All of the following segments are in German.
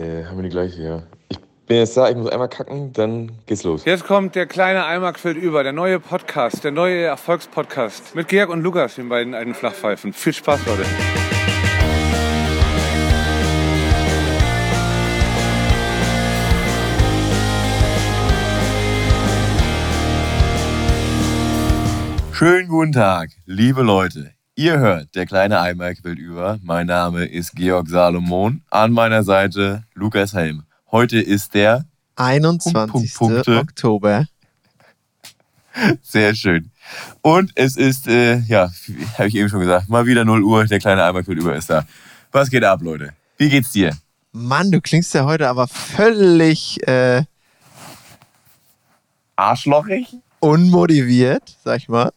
Äh, haben wir die gleiche, ja. Ich bin jetzt da, ich muss einmal kacken, dann geht's los. Jetzt kommt der kleine Eimer quillt über, der neue Podcast, der neue Erfolgspodcast. Mit Georg und Lukas, den beiden alten Flachpfeifen. Viel Spaß, Leute. Schönen guten Tag, liebe Leute. Ihr hört der kleine Eimer quillt über. Mein Name ist Georg Salomon. An meiner Seite Lukas Helm. Heute ist der 21. Punkt, Punkte. Oktober. sehr schön. Und es ist, äh, ja, habe ich eben schon gesagt, mal wieder 0 Uhr. Der kleine Eimer quillt über ist da. Was geht ab, Leute? Wie geht's dir? Mann, du klingst ja heute aber völlig äh, Arschlochig? unmotiviert, sag ich mal.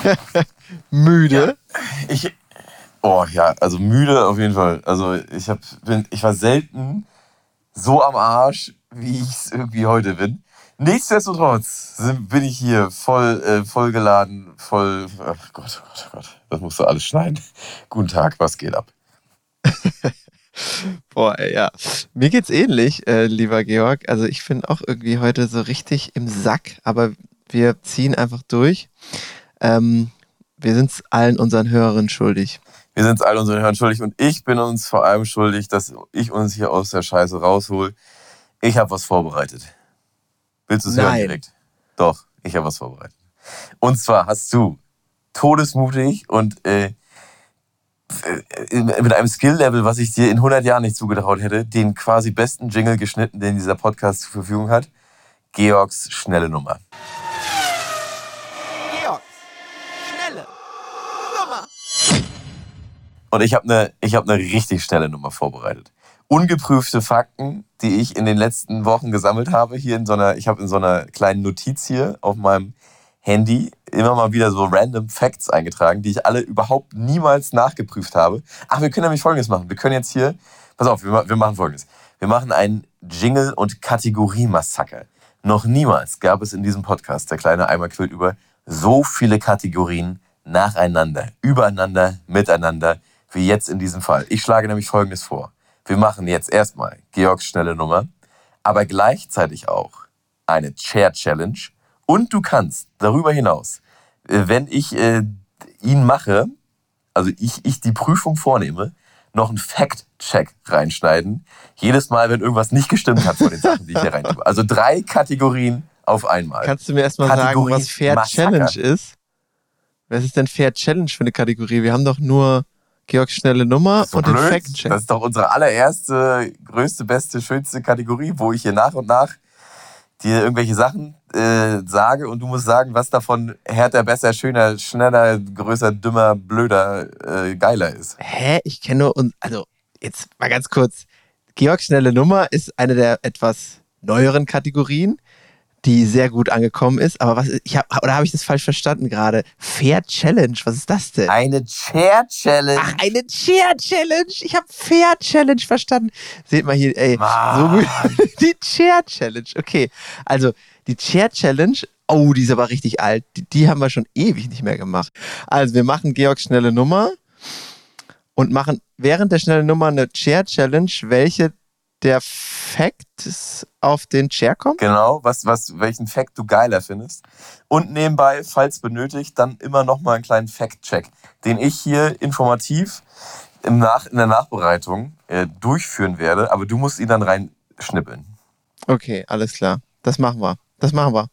Müde. Ich, oh ja, also müde auf jeden Fall. Also ich hab, bin, ich war selten so am Arsch, wie ich es irgendwie heute bin. Nichtsdestotrotz bin ich hier voll, äh, voll geladen, voll. Ach Gott, oh Gott, oh Gott, das musst du alles schneiden. Guten Tag, was geht ab? Boah, ey, ja. Mir geht's ähnlich, äh, lieber Georg. Also ich bin auch irgendwie heute so richtig im Sack, aber wir ziehen einfach durch. Ähm, wir sind es allen unseren Hörerinnen schuldig. Wir sind es all unseren Hörern schuldig und ich bin uns vor allem schuldig, dass ich uns hier aus der Scheiße raushol. Ich habe was vorbereitet. Willst du es hören direkt? Doch, ich habe was vorbereitet. Und zwar hast du todesmutig und äh, äh, mit einem Skill-Level, was ich dir in 100 Jahren nicht zugetraut hätte, den quasi besten Jingle geschnitten, den dieser Podcast zur Verfügung hat. Georgs schnelle Nummer. Georg, schnelle Nummer. Und ich habe eine hab ne richtig schnelle Nummer vorbereitet. Ungeprüfte Fakten, die ich in den letzten Wochen gesammelt habe, hier in so einer, ich habe in so einer kleinen Notiz hier auf meinem Handy immer mal wieder so random Facts eingetragen, die ich alle überhaupt niemals nachgeprüft habe. Ach, wir können nämlich Folgendes machen. Wir können jetzt hier, pass auf, wir, wir machen Folgendes. Wir machen einen Jingle- und Kategorie-Massaker. Noch niemals gab es in diesem Podcast, der kleine Eimer quillt über, so viele Kategorien nacheinander, übereinander, miteinander, wie jetzt in diesem Fall. Ich schlage nämlich Folgendes vor. Wir machen jetzt erstmal Georgs schnelle Nummer, aber gleichzeitig auch eine Chair Challenge. Und du kannst darüber hinaus, äh, wenn ich äh, ihn mache, also ich, ich die Prüfung vornehme, noch einen Fact-Check reinschneiden. Jedes Mal, wenn irgendwas nicht gestimmt hat von den Sachen, die ich hier rein tue. Also drei Kategorien auf einmal. Kannst du mir erstmal sagen, was Fair Massaker. Challenge ist? Was ist denn Fair Challenge für eine Kategorie? Wir haben doch nur Georgs schnelle Nummer So und den blöd. Fact-Check. Das ist doch unsere allererste, größte, beste, schönste Kategorie, wo ich hier nach und nach dir irgendwelche Sachen äh, sage und du musst sagen, was davon härter, besser, schöner, schneller, größer, dümmer, blöder, äh, geiler ist. Hä? Ich kenne nur und also jetzt mal ganz kurz. Georgs schnelle Nummer ist eine der etwas neueren Kategorien, die sehr gut angekommen ist. Aber was ich hab, oder habe ich das falsch verstanden gerade? Fair Challenge, was ist das denn? Eine Chair Challenge. Ach, eine Chair Challenge. Ich habe Fair Challenge verstanden. Seht mal hier, ey, so gut. Die Chair Challenge. Okay, also die Chair Challenge. Oh, die ist aber richtig alt. Die, die haben wir schon ewig nicht mehr gemacht. Also wir machen Georgs schnelle Nummer und machen während der schnellen Nummer eine Chair Challenge, welche der Facts auf den Chair kommt. Genau, was, was, welchen Fact du geiler findest. Und nebenbei, falls benötigt, dann immer noch mal einen kleinen Fact-Check, den ich hier informativ im Nach, in der Nachbereitung äh, durchführen werde. Aber du musst ihn dann reinschnippeln. Okay, alles klar. Das machen wir. Das machen wir.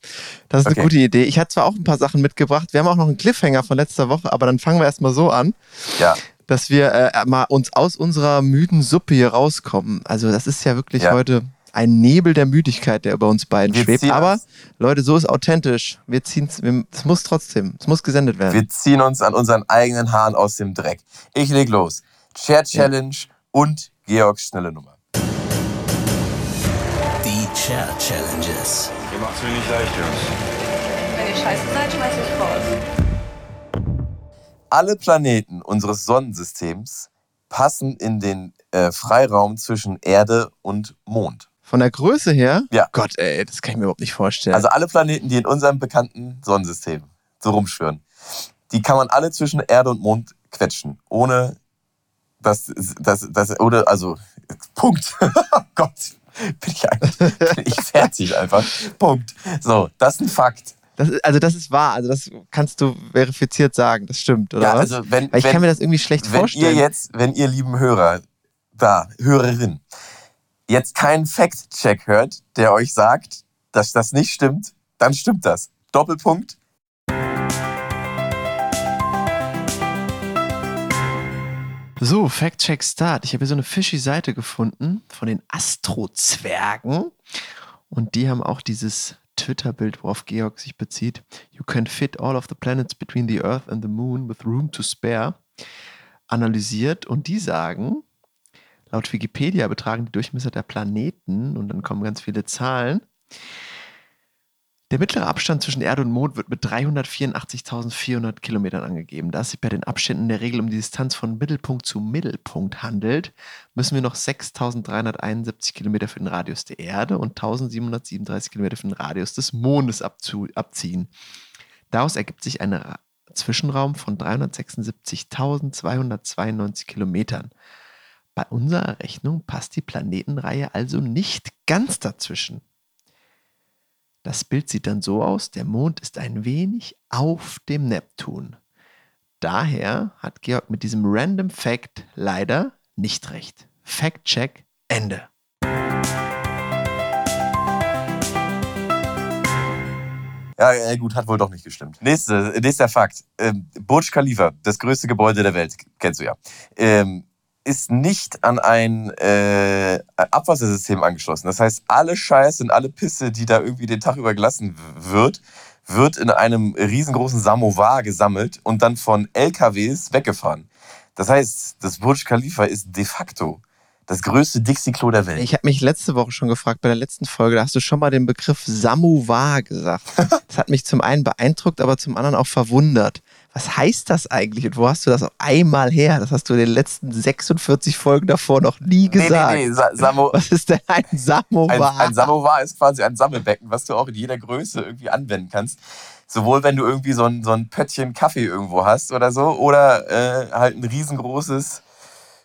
Das ist Okay. eine gute Idee. Ich hatte zwar auch ein paar Sachen mitgebracht. Wir haben auch noch einen Cliffhanger von letzter Woche, aber dann fangen wir erstmal so an, Ja, dass wir äh, mal uns aus unserer müden Suppe hier rauskommen. Also, das ist ja wirklich Ja. heute ein Nebel der Müdigkeit, der über uns beiden Wir schwebt. Aber Leute, so ist authentisch. Wir ziehen es muss trotzdem. Es muss gesendet werden. wir ziehen uns an unseren eigenen Haaren aus dem Dreck. Ich leg los. Chair Challenge und Georgs schnelle Nummer. Die Chair Challenges. Ihr macht's mir nicht leicht, Jungs. Wenn ihr scheiße seid, schmeiß ich raus. Alle Planeten unseres Sonnensystems passen in den äh, Freiraum zwischen Erde und Mond. Von der Größe her, Ja. Gott, ey, das kann ich mir überhaupt nicht vorstellen. Also alle Planeten, die in unserem bekannten Sonnensystem so rumschwirren, die kann man alle zwischen Erde und Mond quetschen, ohne Das, das, das, oder, also, Punkt. oh Gott, bin ich, eigentlich, bin ich fertig einfach. Punkt. So, das ist ein Fakt. Das, ist- also das ist wahr, also das kannst du verifiziert sagen, das stimmt, oder Ja, was? also wenn, Weil ich wenn, kann mir das irgendwie schlecht wenn vorstellen. ihr jetzt, wenn ihr lieben Hörer, da, Hörerin, jetzt keinen Fact-Check hört, der euch sagt, dass das nicht stimmt, dann stimmt das. Doppelpunkt. So, Fact Check Start. Ich habe hier so eine fishy Seite gefunden von den Astrozwergen. Und die haben auch dieses Twitter-Bild, worauf Georg sich bezieht. You can fit all of the planets between the Earth and the Moon with room to spare. Analysiert. Und die sagen, laut Wikipedia betragen die Durchmesser der Planeten, und dann kommen ganz viele Zahlen, der mittlere Abstand zwischen Erde und Mond wird mit 384.400 Kilometern angegeben. Da es sich bei den Abständen der Regel um die Distanz von Mittelpunkt zu Mittelpunkt handelt, müssen wir noch 6.371 Kilometer für den Radius der Erde und 1.737 Kilometer für den Radius des Mondes abziehen. Daraus ergibt sich ein Ra- Zwischenraum von 376.292 Kilometern. Bei unserer Rechnung passt die Planetenreihe also nicht ganz dazwischen. Das Bild sieht dann so aus, der Mond ist ein wenig auf dem Neptun. Daher hat Georg mit diesem Random Fact leider nicht recht. Fact Check Ende. Ja, ja, gut, hat wohl doch nicht gestimmt. Nächste, nächster Fakt. Ähm, Burj Khalifa, das größte Gebäude der Welt, kennst du ja, ähm, ist nicht an ein äh, Abwassersystem angeschlossen. Das heißt, alle Scheiß und alle Pisse, die da irgendwie den Tag über gelassen wird, wird in einem riesengroßen Samovar gesammelt und dann von LKWs weggefahren. Das heißt, das Burj Khalifa ist de facto das größte Dixie-Klo der Welt. Ich habe mich letzte Woche schon gefragt, bei der letzten Folge, da hast du schon mal den Begriff Samovar gesagt. Das hat mich zum einen beeindruckt, aber zum anderen auch verwundert. Was heißt das eigentlich und wo hast du das auf einmal her? Das hast du in den letzten 46 Folgen davor noch nie gesagt. Nee, nee, nee, Sa Samo Was ist denn ein Ein, Samovar? ein Samovar ist quasi ein Sammelbecken, was du auch in jeder Größe irgendwie anwenden kannst. Sowohl wenn du irgendwie so ein, so ein Pöttchen Kaffee irgendwo hast oder so, oder äh, halt ein riesengroßes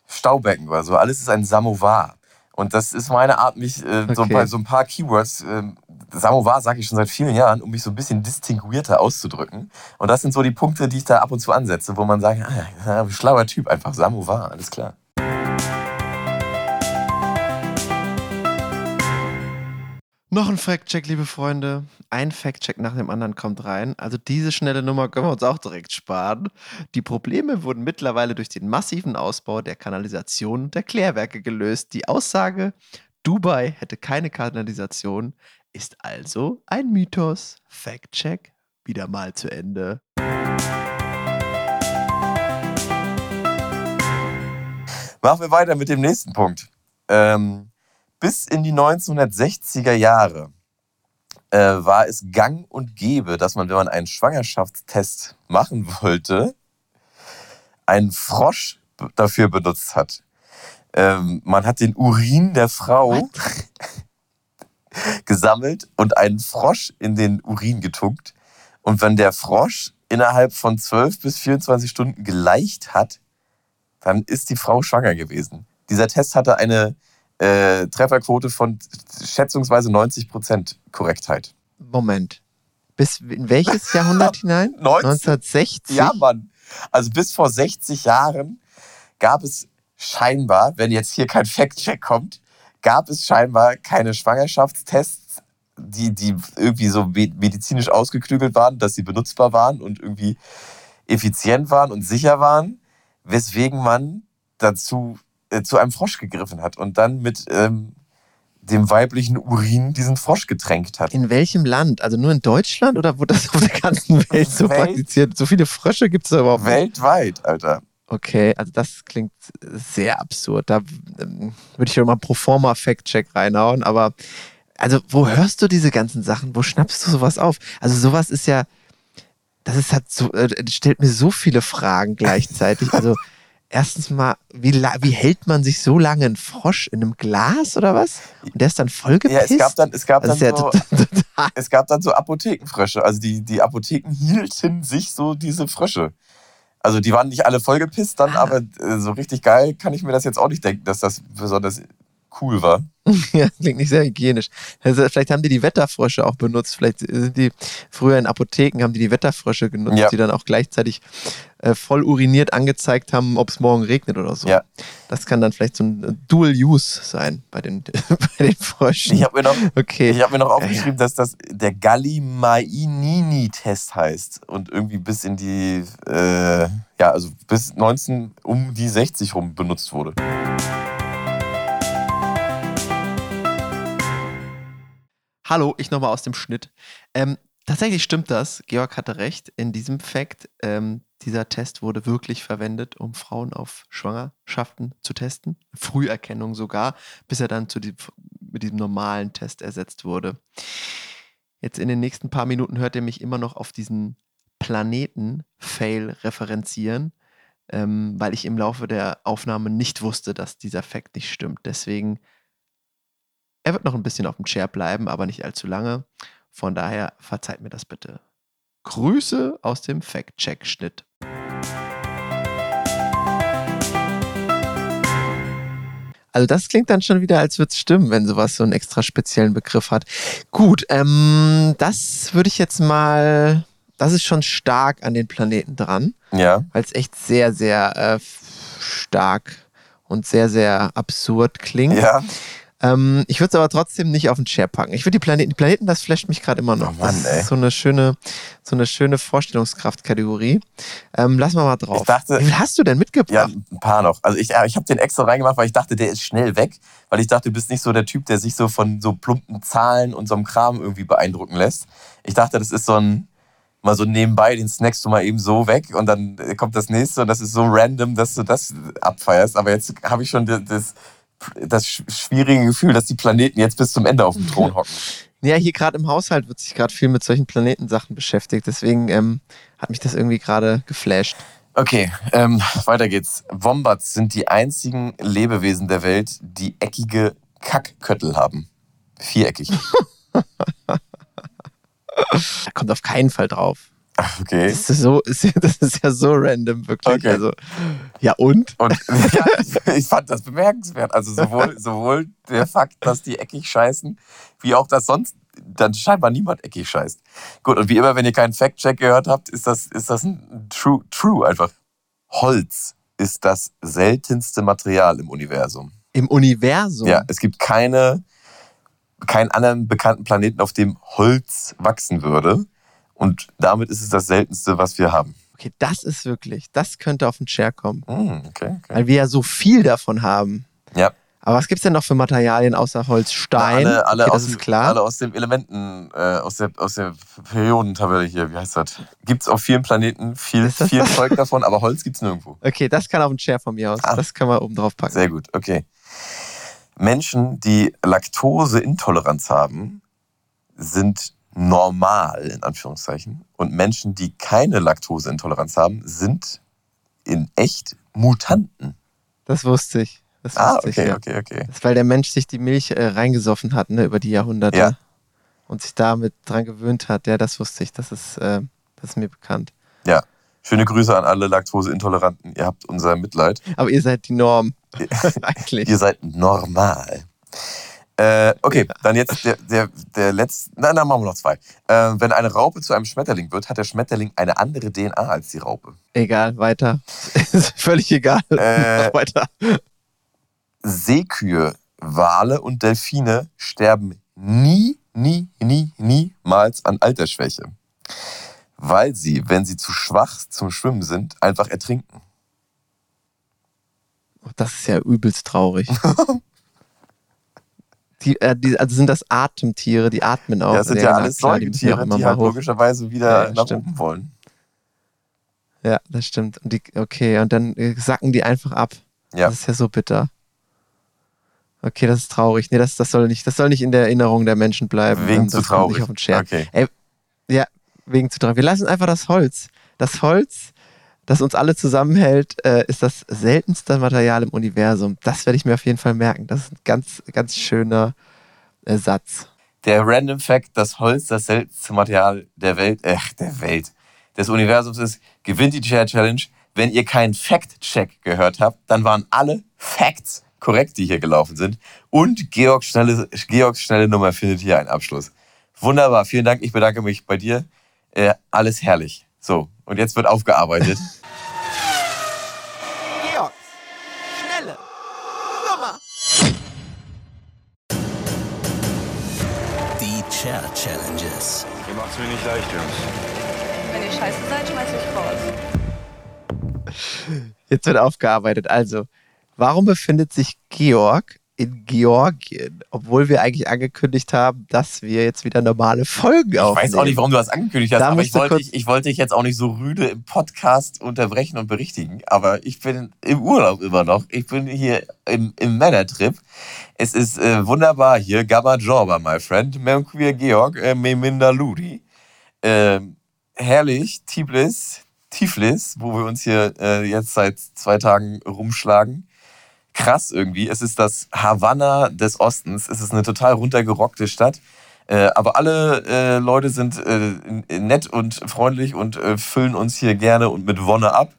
Staubecken oder so. Alles ist ein Samovar. Und das ist meine Art, mich äh, so, Okay. bei so ein paar Keywords, ähm, Samovar sage ich schon seit vielen Jahren, um mich so ein bisschen distinguierter auszudrücken. Und das sind so die Punkte, die ich da ab und zu ansetze, wo man sagt, ah, schlauer Typ, einfach Samovar, alles klar. Noch ein Fact-Check, liebe Freunde. Ein Fact-Check nach dem anderen kommt rein. Also diese schnelle Nummer können wir uns auch direkt sparen. Die Probleme wurden mittlerweile durch den massiven Ausbau der Kanalisation der Klärwerke gelöst. Die Aussage, Dubai hätte keine Kanalisation, ist also ein Mythos. Fact-Check wieder mal zu Ende. Machen wir weiter mit dem nächsten Punkt. Ähm, bis in die 1960er Jahre äh, war es gang und gäbe, dass man, wenn man einen Schwangerschaftstest machen wollte, einen Frosch dafür benutzt hat. Ähm, man hat den Urin der Frau gesammelt und einen Frosch in den Urin getunkt. Und wenn der Frosch innerhalb von 12 bis 24 Stunden geleicht hat, dann ist die Frau schwanger gewesen. Dieser Test hatte eine äh, Trefferquote von schätzungsweise 90% Korrektheit. Moment. Bis in welches Jahrhundert hinein? 19 1960? Ja, Mann. Also bis vor 60 Jahren gab es scheinbar, wenn jetzt hier kein Fact-Check kommt, gab es scheinbar keine Schwangerschaftstests, die, die irgendwie so me- medizinisch ausgeklügelt waren, dass sie benutzbar waren und irgendwie effizient waren und sicher waren, weswegen man dazu äh, zu einem Frosch gegriffen hat und dann mit ähm, dem weiblichen Urin diesen Frosch getränkt hat. In welchem Land? Also nur in Deutschland oder wurde das auf der ganzen Welt so Welt- praktiziert? So viele Frösche gibt es da überhaupt nicht? Weltweit, Alter. Okay, also das klingt sehr absurd. Da ähm, würde ich schon mal pro forma Fact-Check reinhauen. Aber also, wo hörst du diese ganzen Sachen? Wo schnappst du sowas auf? Also, sowas ist ja, das ist halt so, äh, stellt mir so viele Fragen gleichzeitig. Also, erstens mal, wie, wie hält man sich so lange einen Frosch in einem Glas oder was? Und der ist dann Ja, vollgepisst? es gab dann, es gab dann ja so, total es gab dann so Apothekenfrösche. Also die, die Apotheken hielten sich so diese Frösche. Also die waren nicht alle vollgepisst dann, aber äh, so richtig geil kann ich mir das jetzt auch nicht denken, dass das besonders cool war. Ja, klingt nicht sehr hygienisch. Also vielleicht haben die die Wetterfrösche auch benutzt. Vielleicht sind die früher in Apotheken, haben die die Wetterfrösche genutzt, Ja. die dann auch gleichzeitig äh, voll uriniert angezeigt haben, ob es morgen regnet oder so. Ja. Das kann dann vielleicht so ein äh, Dual Use sein bei den, bei den Fröschen. Ich habe mir noch okay. Ich habe mir noch aufgeschrieben, dass das der Gallimainini-Test heißt und irgendwie bis in die, äh, ja, also bis 19 um die 60 rum benutzt wurde. Hallo, ich nochmal aus dem Schnitt. Ähm, tatsächlich stimmt das. Georg hatte recht. In diesem Fact, ähm, dieser Test wurde wirklich verwendet, um Frauen auf Schwangerschaften zu testen. Früherkennung sogar, bis er dann zu die, mit diesem normalen Test ersetzt wurde. Jetzt in den nächsten paar Minuten hört ihr mich immer noch auf diesen Planeten-Fail referenzieren, ähm, weil ich im Laufe der Aufnahme nicht wusste, dass dieser Fact nicht stimmt. Deswegen er wird noch ein bisschen auf dem Chair bleiben, aber nicht allzu lange. Von daher verzeiht mir das bitte. Grüße aus dem Fact-Check-Schnitt. Also das klingt dann schon wieder, als würde es stimmen, wenn sowas so einen extra speziellen Begriff hat. Gut, ähm, das würde ich jetzt mal, das ist schon stark an den Planeten dran, Ja. weil es echt sehr, sehr äh, stark und sehr, sehr absurd klingt. Ja. Ähm, ich würde es aber trotzdem nicht auf den Chair packen. Ich würde die Planeten, die Planeten, das flasht mich gerade immer noch. Oh Mann, das ey. ist so eine schöne, so eine schöne Vorstellungskraftkategorie. Ähm, lassen wir mal drauf. Ich dachte- Wie viel hast du denn Ja, mitgebracht? ein paar noch. Also ich, ja, ich habe den extra reingemacht, weil ich dachte, der ist schnell weg. Weil ich dachte, du bist nicht so der Typ, der sich so von so plumpen Zahlen und so einem Kram irgendwie beeindrucken lässt. Ich dachte, das ist so ein, mal so nebenbei, den snackst du mal eben so weg und dann äh, kommt das nächste und das ist so random, dass du das abfeierst. Aber jetzt habe ich schon das, das, das sch- schwierige Gefühl, dass die Planeten jetzt bis zum Ende auf dem Thron hocken. Ja, hier gerade im Haushalt wird sich gerade viel mit solchen Planetensachen beschäftigt. Deswegen ähm, hat mich das irgendwie gerade geflasht. Okay, ähm, weiter geht's. Wombats sind die einzigen Lebewesen der Welt, die eckige Kackköttel haben. Viereckig. Da kommt auf keinen Fall drauf. Okay. Das ist, so, das ist ja so random, wirklich. Okay. Also, ja, und? Und ja, ich, ich fand das bemerkenswert. Also sowohl, sowohl der Fakt, dass die eckig scheißen, wie auch, dass sonst dann scheinbar niemand eckig scheißt. Gut, und wie immer, wenn ihr keinen Fact-Check gehört habt, ist das, ist das ein True, True einfach. Holz ist das seltenste Material im Universum. Im Universum. Ja, es gibt keine, keinen anderen bekannten Planeten, auf dem Holz wachsen würde. Und damit ist es das seltenste, was wir haben. Okay, das ist wirklich, das könnte auf den Chair kommen. Hm, okay, okay. Weil wir ja so viel davon haben. Ja. Aber was gibt es denn noch für Materialien außer Holz? Stein? Alle, alle, okay, aus, das ist dem- klar. alle aus dem Elementen, äh, aus, der, aus der Periodentabelle hier, wie heißt das? Gibt es auf vielen Planeten viel, Ist viel? Zeug davon, aber Holz gibt es nirgendwo. Okay, das kann auf den Chair von mir aus. Ah. Das können wir oben drauf packen. Sehr gut, okay. Menschen, die Laktoseintoleranz haben, sind normal, in Anführungszeichen. Und Menschen, die keine Laktoseintoleranz haben, sind in echt Mutanten. Das wusste ich. Das Ah, wusste ich, okay, ja. okay, okay. Das ist, weil der Mensch sich die Milch äh, reingesoffen hat, ne, über die Jahrhunderte. Ja. Und sich damit dran gewöhnt hat. Ja, das wusste ich. Das ist, äh, das ist mir bekannt. Ja. Schöne Grüße an alle Laktoseintoleranten. Ihr habt unser Mitleid. Aber ihr seid die Norm. Eigentlich. Ihr seid normal. Äh, okay, dann jetzt der, der, der letzte. Nein, dann machen wir noch zwei. Äh, wenn eine Raupe zu einem Schmetterling wird, hat der Schmetterling eine andere DNA als die Raupe. Egal, weiter. völlig egal. Äh, weiter. Seekühe, Wale und Delfine sterben nie, nie, nie, niemals an Altersschwäche. Weil sie, wenn sie zu schwach zum Schwimmen sind, einfach ertrinken. Oh, Das ist ja übelst traurig. Die, äh, die, also sind das Atemtiere, die atmen auch. das sind ja, alles klar, die ja Säugetiere, die mal halt logischerweise wieder Ja, nach stimmt. oben wollen. Ja, das stimmt. Und die, okay, und dann äh, sacken die einfach ab. Ja. Das ist ja so bitter. Okay, das ist traurig. Nee, das, das, soll nicht, das soll nicht in der Erinnerung der Menschen bleiben. Wegen Ähm, zu traurig. Nicht auf den. Okay. Ey, ja, wegen zu traurig. Wir lassen einfach das Holz. Das Holz, das uns alle zusammenhält, äh, ist das seltenste Material im Universum. Das werde ich mir auf jeden Fall merken. Das ist ein ganz, ganz schöner äh, Satz. Der Random Fact, dass Holz das seltenste Material der Welt, äh, der Welt, des Universums ist, gewinnt die Chair Challenge. wenn ihr keinen Fact-Check gehört habt, dann waren alle Facts korrekt, die hier gelaufen sind. Und Georgs schnelle, Georgs schnelle Nummer findet hier einen Abschluss. Wunderbar, vielen Dank. Ich bedanke mich bei dir. Äh, alles herrlich. So, und jetzt wird aufgearbeitet. Georg, schnelle Nummer. Die Chair Challenges. Ihr macht's mir nicht leicht, Jungs. Wenn ihr scheiße seid, schmeiß ich raus. Jetzt wird aufgearbeitet. Also, warum befindet sich Georg in Georgien, obwohl wir eigentlich angekündigt haben, dass wir jetzt wieder normale Folgen Ich aufnehmen? weiß auch nicht, warum du das angekündigt hast, Da aber ich wollte, dich, ich wollte dich jetzt auch nicht so rüde im Podcast unterbrechen und berichtigen. Aber ich bin im Urlaub immer noch. Ich bin hier im, im Männertrip. Es ist äh, wunderbar hier. Gamma Jorba, my friend. Memquir Georg, äh, Meminda Ludi. Ähm, herrlich. Tiflis, Tiflis, wo wir uns hier äh, jetzt seit zwei Tagen rumschlagen. Krass irgendwie. Es ist das Havanna des Ostens. Es ist eine total runtergerockte Stadt. Äh, aber alle äh, Leute sind äh, nett und freundlich und füllen uns hier gerne und mit Wonne ab.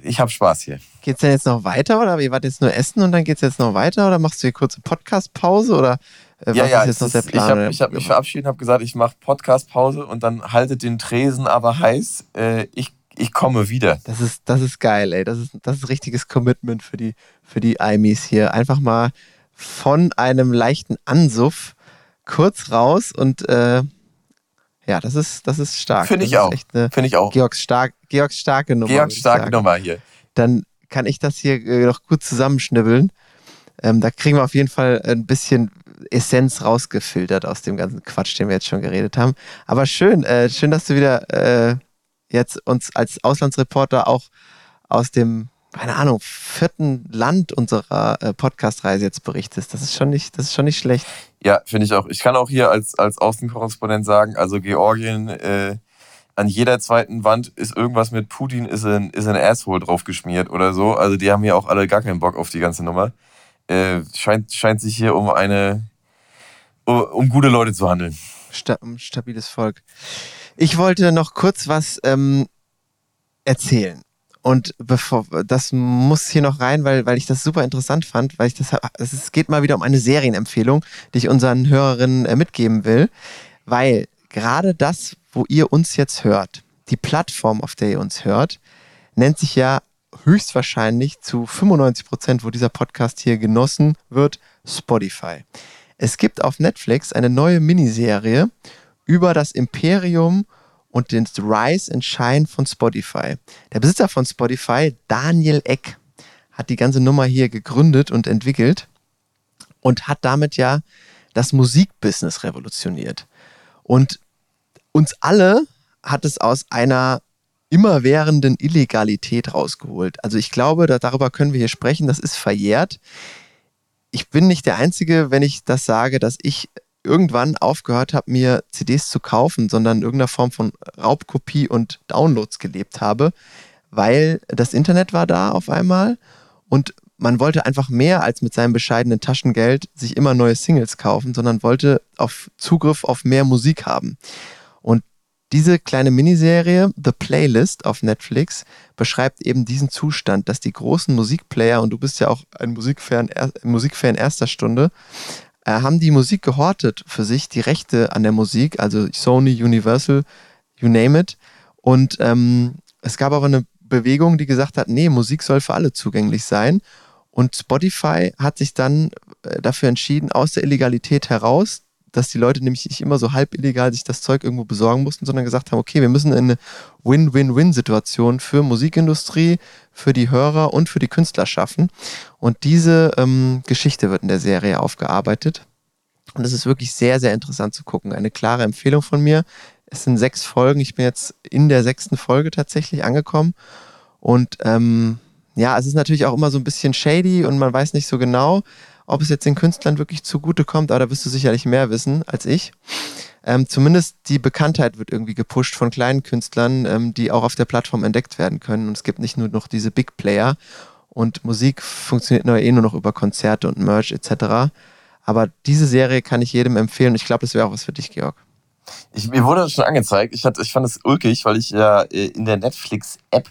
Ich habe Spaß hier. Geht's denn jetzt noch weiter oder ihr wart jetzt nur essen und dann geht's jetzt noch weiter oder machst du hier kurze Podcast-Pause oder was ist jetzt noch der Plan? Ich habe ich hab mich verabschiedet und habe gesagt, ich mache Podcast-Pause und dann haltet den Tresen aber heiß. Äh, ich, ich komme wieder. Das ist, das ist geil, ey. Das ist, das ist richtiges Commitment für die, für die Aimis hier. Einfach mal von einem leichten Ansuff kurz raus und äh, ja, das ist, das ist stark. Finde ich auch. Finde ich auch. Georgs, stark, Georgs starke Nummer. Georg, würd ich starke. Nummer hier. Dann kann ich das hier äh, noch gut zusammenschnibbeln. Ähm, da kriegen wir auf jeden Fall ein bisschen Essenz rausgefiltert aus dem ganzen Quatsch, den wir jetzt schon geredet haben. Aber schön, äh, schön, dass du wieder äh, jetzt uns als Auslandsreporter auch aus dem, keine Ahnung, vierten Land unserer äh, Podcast-Reise jetzt berichtest. Das ist schon nicht, das ist schon nicht schlecht. Ja, finde ich auch. Ich kann auch hier als, als Außenkorrespondent sagen, also Georgien, äh, an jeder zweiten Wand ist irgendwas mit Putin ist ein, ist ein Asshole draufgeschmiert oder so. Also die haben hier auch alle gar keinen Bock auf die ganze Nummer. Äh, scheint, scheint sich hier um eine, um, um gute Leute zu handeln. Sta ein stabiles Volk. Ich wollte noch kurz was ähm, erzählen. Und bevor das muss hier noch rein, weil, weil ich das super interessant fand, weil ich das es geht mal wieder um eine Serienempfehlung, die ich unseren Hörerinnen äh, mitgeben will, weil gerade das, wo ihr uns jetzt hört, die Plattform, auf der ihr uns hört, nennt sich ja höchstwahrscheinlich zu 95 Prozent, wo dieser Podcast hier genossen wird, Spotify. Es gibt auf Netflix eine neue Miniserie über das Imperium und den Rise and Shine von Spotify. Der Besitzer von Spotify, Daniel Eck, hat die ganze Nummer hier gegründet und entwickelt und hat damit ja das Musikbusiness revolutioniert. Und uns alle hat es aus einer immerwährenden Illegalität rausgeholt. Also ich glaube, da, darüber können wir hier sprechen, das ist verjährt. Ich bin nicht der Einzige, wenn ich das sage, dass ich irgendwann aufgehört habe, mir CDs zu kaufen, sondern in irgendeiner Form von Raubkopie und Downloads gelebt habe, weil das Internet war da auf einmal und man wollte einfach mehr als mit seinem bescheidenen Taschengeld sich immer neue Singles kaufen, sondern wollte auf Zugriff auf mehr Musik haben. Und diese kleine Miniserie, The Playlist auf Netflix, beschreibt eben diesen Zustand, dass die großen Musikplayer, und du bist ja auch ein Musikfan, Musikfan erster Stunde, äh, haben die Musik gehortet für sich, die Rechte an der Musik, also Sony, Universal, you name it. Und ähm, es gab aber eine Bewegung, die gesagt hat, nee, Musik soll für alle zugänglich sein. Und Spotify hat sich dann äh, dafür entschieden, aus der Illegalität heraus, dass die Leute nämlich nicht immer so halb illegal sich das Zeug irgendwo besorgen mussten, sondern gesagt haben, okay, wir müssen eine Win-Win-Win-Situation für Musikindustrie, für die Hörer und für die Künstler schaffen. Und diese ähm, Geschichte wird in der Serie aufgearbeitet. Und es ist wirklich sehr, sehr interessant zu gucken. Eine klare Empfehlung von mir. Es sind sechs Folgen. Ich bin jetzt in der sechsten Folge tatsächlich angekommen. Und ähm, ja, es ist natürlich auch immer so ein bisschen shady und man weiß nicht so genau, ob es jetzt den Künstlern wirklich zugute kommt, aber da wirst du sicherlich mehr wissen als ich. Ähm, zumindest die Bekanntheit wird irgendwie gepusht von kleinen Künstlern, ähm, die auch auf der Plattform entdeckt werden können. Und es gibt nicht nur noch diese Big Player. Und Musik funktioniert nur eh nur noch über Konzerte und Merch etc. Aber diese Serie kann ich jedem empfehlen. Ich glaube, das wäre auch was für dich, Georg. Ich, mir wurde das schon angezeigt. Ich, hatte, ich fand es ulkig, weil ich ja äh, in der Netflix-App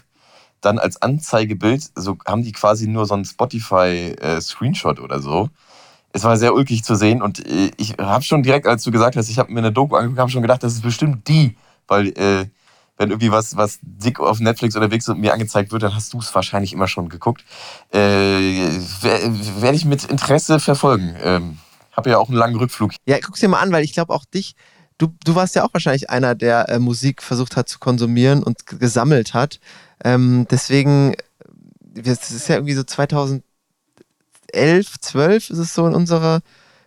dann als Anzeigebild, so haben die quasi nur so einen Spotify-Screenshot oder so. Es war sehr ulkig zu sehen und äh, ich habe schon direkt, als du gesagt hast, ich habe mir eine Doku angeguckt, habe schon gedacht, das ist bestimmt die, weil äh, wenn irgendwie was, was dick auf Netflix unterwegs und mir angezeigt wird, dann hast du es wahrscheinlich immer schon geguckt. Äh, Werde ich mit Interesse verfolgen. Ähm, habe ja auch einen langen Rückflug. Ja, guck's dir mal an, weil ich glaube auch dich, du, du warst ja auch wahrscheinlich einer, der äh, Musik versucht hat zu konsumieren und gesammelt hat. Ähm, deswegen, das ist ja irgendwie so 2011, 12 ist es so in unserer,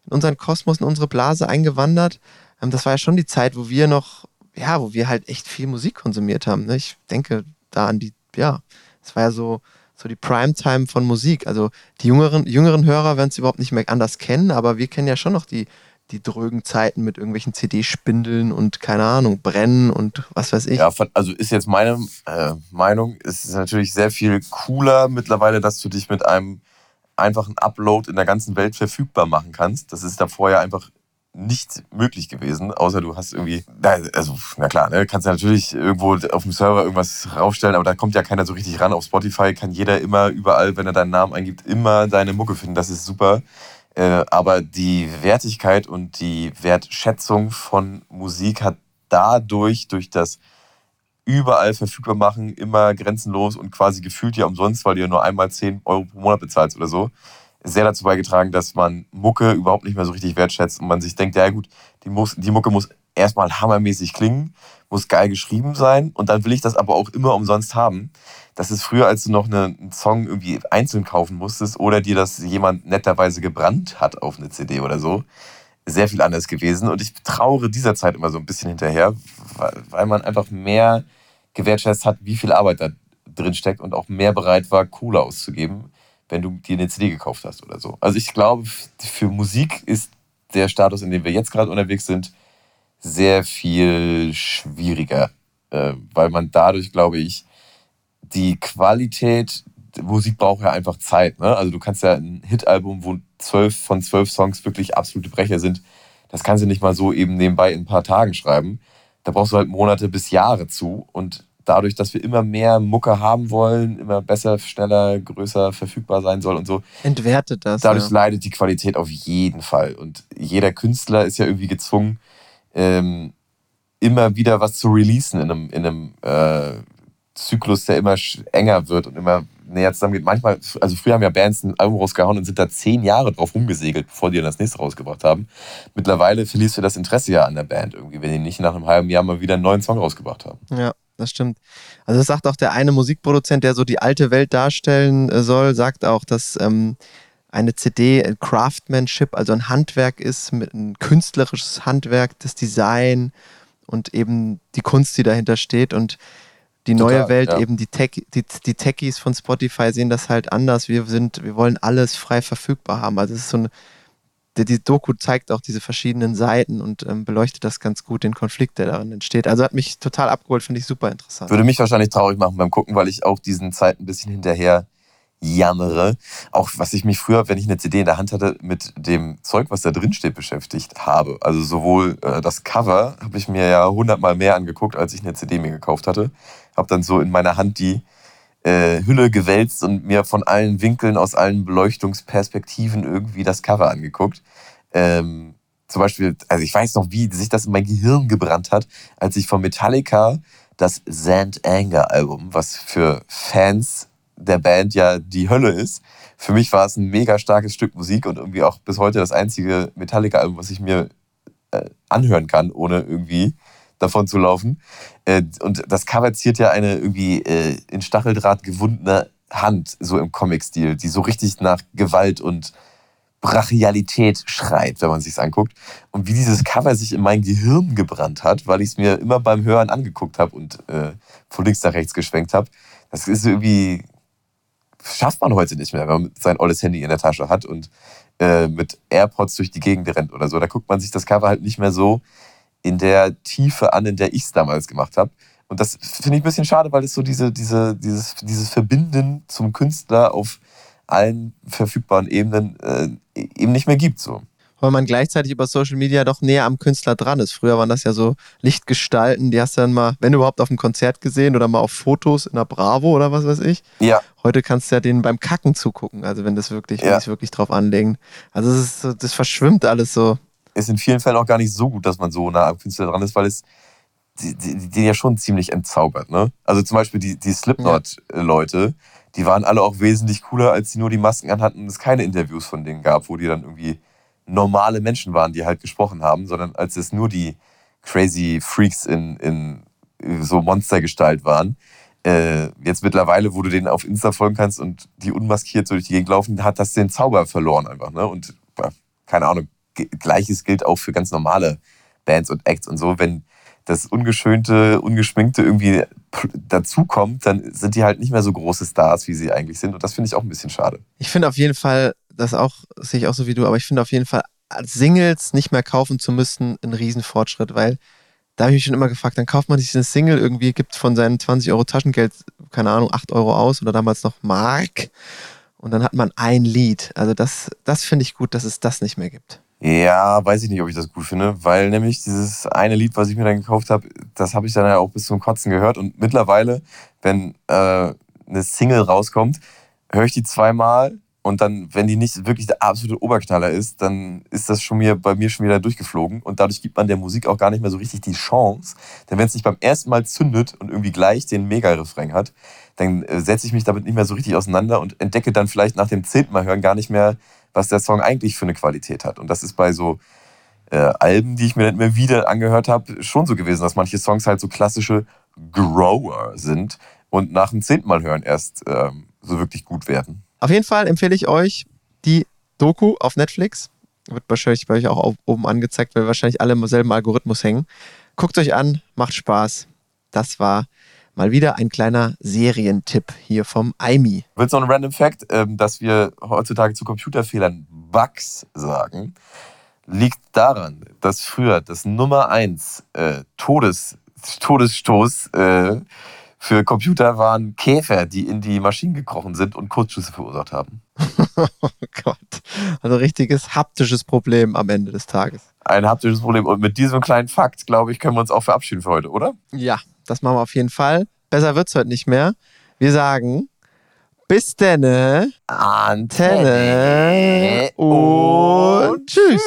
in unseren Kosmos, in unsere Blase eingewandert. Ähm, das war ja schon die Zeit, wo wir noch, ja, wo wir halt echt viel Musik konsumiert haben. Ne? Ich denke da an die, ja, es war ja so, so die Primetime von Musik. Also die jüngeren, jüngeren Hörer werden es überhaupt nicht mehr anders kennen, aber wir kennen ja schon noch die, die drögen Zeiten mit irgendwelchen CD-Spindeln und keine Ahnung, brennen und was weiß ich. Ja, also ist jetzt meine äh, Meinung, es ist natürlich sehr viel cooler mittlerweile, dass du dich mit einem einfachen Upload in der ganzen Welt verfügbar machen kannst. Das ist da vorher einfach nicht möglich gewesen, außer du hast irgendwie, also na klar, ne, kannst du natürlich irgendwo auf dem Server irgendwas raufstellen, aber da kommt ja keiner so richtig ran. Auf Spotify kann jeder immer überall, wenn er deinen Namen eingibt, immer deine Mucke finden. Das ist super. Äh, aber die Wertigkeit und die Wertschätzung von Musik hat dadurch, durch das überall verfügbar machen, immer grenzenlos und quasi gefühlt ja umsonst, weil du ja nur einmal 10 Euro pro Monat bezahlst oder so, sehr dazu beigetragen, dass man Mucke überhaupt nicht mehr so richtig wertschätzt und man sich denkt, ja gut, die, muss, die Mucke muss erstmal hammermäßig klingen, muss geil geschrieben sein und dann will ich das aber auch immer umsonst haben. Das ist früher, als du noch einen Song irgendwie einzeln kaufen musstest oder dir das jemand netterweise gebrannt hat auf eine CD oder so, sehr viel anders gewesen. Und ich trauere dieser Zeit immer so ein bisschen hinterher, weil man einfach mehr gewertschätzt hat, wie viel Arbeit da drin steckt und auch mehr bereit war, Kohle auszugeben, wenn du dir eine CD gekauft hast oder so. Also ich glaube, für Musik ist der Status, in dem wir jetzt gerade unterwegs sind, sehr viel schwieriger, äh, weil man dadurch, glaube ich, die Qualität, Musik braucht ja einfach Zeit. Ne? Also du kannst ja ein Hit-Album, wo zwölf von zwölf Songs wirklich absolute Brecher sind, das kannst du nicht mal so eben nebenbei in ein paar Tagen schreiben. Da brauchst du halt Monate bis Jahre zu. Und dadurch, dass wir immer mehr Mucke haben wollen, immer besser, schneller, größer verfügbar sein soll und so. Entwertet das. Dadurch ja. leidet die Qualität auf jeden Fall. Und jeder Künstler ist ja irgendwie gezwungen, ähm, immer wieder was zu releasen in einem, in einem äh, Zyklus, der immer enger wird und immer näher zusammengeht. Manchmal, also früher haben ja Bands ein Album rausgehauen und sind da zehn Jahre drauf rumgesegelt, bevor die dann das nächste rausgebracht haben. Mittlerweile verlierst du das Interesse ja an der Band irgendwie, wenn die nicht nach einem halben Jahr mal wieder einen neuen Song rausgebracht haben. Ja, das stimmt. Also das sagt auch der eine Musikproduzent, der so die alte Welt darstellen äh, soll, sagt auch, dass ähm, eine CD ein Craftsmanship, also ein Handwerk ist, mit ein künstlerisches Handwerk, das Design und eben die Kunst, die dahinter steht und die neue Total, Welt, ja. eben die, Tech, die, die Techies von Spotify sehen das halt anders. Wir sind, wir wollen alles frei verfügbar haben. Also es ist so eine, die, die Doku zeigt auch diese verschiedenen Seiten und ähm, beleuchtet das ganz gut, den Konflikt, der darin entsteht. Also hat mich total abgeholt, finde ich super interessant. Würde mich wahrscheinlich traurig machen beim Gucken, weil ich auch diesen Zeiten ein bisschen hinterher jammere. Auch was ich mich früher, wenn ich eine CD in der Hand hatte, mit dem Zeug, was da drin steht, beschäftigt habe. Also sowohl äh, das Cover habe ich mir ja hundertmal mehr angeguckt, als ich eine CD mir gekauft hatte. Habe dann so in meiner Hand die äh, Hülle gewälzt und mir von allen Winkeln, aus allen Beleuchtungsperspektiven irgendwie das Cover angeguckt. Ähm, zum Beispiel, also ich weiß noch, wie sich das in mein Gehirn gebrannt hat, als ich von Metallica das Sand Anger Album, was für Fans der Band ja die Hölle ist. Für mich war es ein mega starkes Stück Musik und irgendwie auch bis heute das einzige Metallica-Album, was ich mir äh, anhören kann, ohne irgendwie davon zu laufen. Äh, und das Cover ziert ja eine irgendwie äh, in Stacheldraht gewundene Hand, so im Comic-Stil, die so richtig nach Gewalt und Brachialität schreit, wenn man sich's anguckt. Und wie dieses Cover sich in mein Gehirn gebrannt hat, weil ich es mir immer beim Hören angeguckt habe und äh, von links nach rechts geschwenkt habe. Das ist irgendwie schafft man heute nicht mehr, wenn man sein olles Handy in der Tasche hat und äh, mit AirPods durch die Gegend rennt oder so. Da guckt man sich das Cover halt nicht mehr so in der Tiefe an, in der ich es damals gemacht habe. Und das finde ich ein bisschen schade, weil es so diese, diese, dieses, dieses Verbinden zum Künstler auf allen verfügbaren Ebenen äh, eben nicht mehr gibt. So. Weil man gleichzeitig über Social Media doch näher am Künstler dran ist. Früher waren das ja so Lichtgestalten, die hast du dann mal, wenn überhaupt, auf dem Konzert gesehen oder mal auf Fotos in der Bravo oder was weiß ich. Ja, Heute kannst du ja denen beim Kacken zugucken, also wenn das wirklich, wenn Ja. es wirklich drauf anlegen. Also es ist das verschwimmt alles so. ist in vielen Fällen auch gar nicht so gut, dass man so nah am Künstler dran ist, weil es die ja schon ziemlich entzaubert. Ne? Also zum Beispiel die, die Slipknot-Leute, die waren alle auch wesentlich cooler, als sie nur die Masken anhatten und es keine Interviews von denen gab, wo die dann irgendwie normale Menschen waren, die halt gesprochen haben, sondern als es nur die crazy Freaks in, in so Monstergestalt waren. Äh, jetzt mittlerweile, wo du denen auf Insta folgen kannst und die unmaskiert so durch die Gegend laufen, hat das den Zauber verloren einfach. Ne? Und keine Ahnung, Gleiches gilt auch für ganz normale Bands und Acts und so. Wenn das Ungeschönte, Ungeschminkte irgendwie dazukommt, dann sind die halt nicht mehr so große Stars, wie sie eigentlich sind. Und das finde ich auch ein bisschen schade. Ich finde auf jeden Fall, das auch, sehe ich auch so wie du, aber ich finde auf jeden Fall, Singles nicht mehr kaufen zu müssen, ein Riesenfortschritt, weil da habe ich mich schon immer gefragt, dann kauft man sich eine Single irgendwie, gibt von seinen 20 Euro Taschengeld, keine Ahnung, 8 Euro aus oder damals noch Mark und dann hat man ein Lied. Also das, das finde ich gut, dass es das nicht mehr gibt. Ja, weiß ich nicht, ob ich das gut finde, weil nämlich dieses eine Lied, was ich mir dann gekauft habe, das habe ich dann ja auch bis zum Kotzen gehört. Und mittlerweile, wenn äh, eine Single rauskommt, höre ich die zweimal und dann, wenn die nicht wirklich der absolute Oberknaller ist, dann ist das schon mir, bei mir schon wieder durchgeflogen. Und dadurch gibt man der Musik auch gar nicht mehr so richtig die Chance. Denn wenn es nicht beim ersten Mal zündet und irgendwie gleich den Mega-Refrain hat, dann äh, setze ich mich damit nicht mehr so richtig auseinander und entdecke dann vielleicht nach dem zehnten Mal hören gar nicht mehr, was der Song eigentlich für eine Qualität hat. Und das ist bei so äh, Alben, die ich mir dann immer wieder angehört habe, schon so gewesen, dass manche Songs halt so klassische Grower sind und nach dem zehnten Mal hören erst ähm, so wirklich gut werden. Auf jeden Fall empfehle ich euch die Doku auf Netflix. Wird wahrscheinlich bei euch auch oben angezeigt, weil wahrscheinlich alle im selben Algorithmus hängen. Guckt euch an, macht Spaß. Das war mal wieder ein kleiner Serientipp hier vom Aimi. Willst du noch ein Random Fact, ähm, dass wir heutzutage zu Computerfehlern Bugs sagen? Liegt daran, dass früher das Nummer 1 äh, Todes, Todesstoß äh, für Computer waren Käfer, die in die Maschinen gekrochen sind und Kurzschüsse verursacht haben. Oh Gott. Also richtiges haptisches Problem am Ende des Tages. Ein haptisches Problem. Und mit diesem kleinen Fakt, glaube ich, können wir uns auch verabschieden für heute, oder? Ja, das machen wir auf jeden Fall. Besser wird's heute nicht mehr. Wir sagen bis denne, Antenne und tschüss.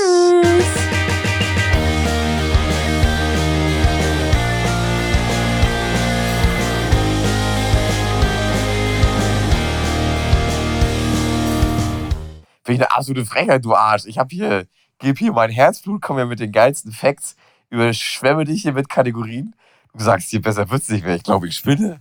Finde ich eine absolute Frechheit, du Arsch. Ich habe hier, gebe hier mein Herzblut, komme hier mit den geilsten Facts, überschwemme dich hier mit Kategorien. Du sagst hier, besser wird's nicht mehr. Ich glaube, ich spinne.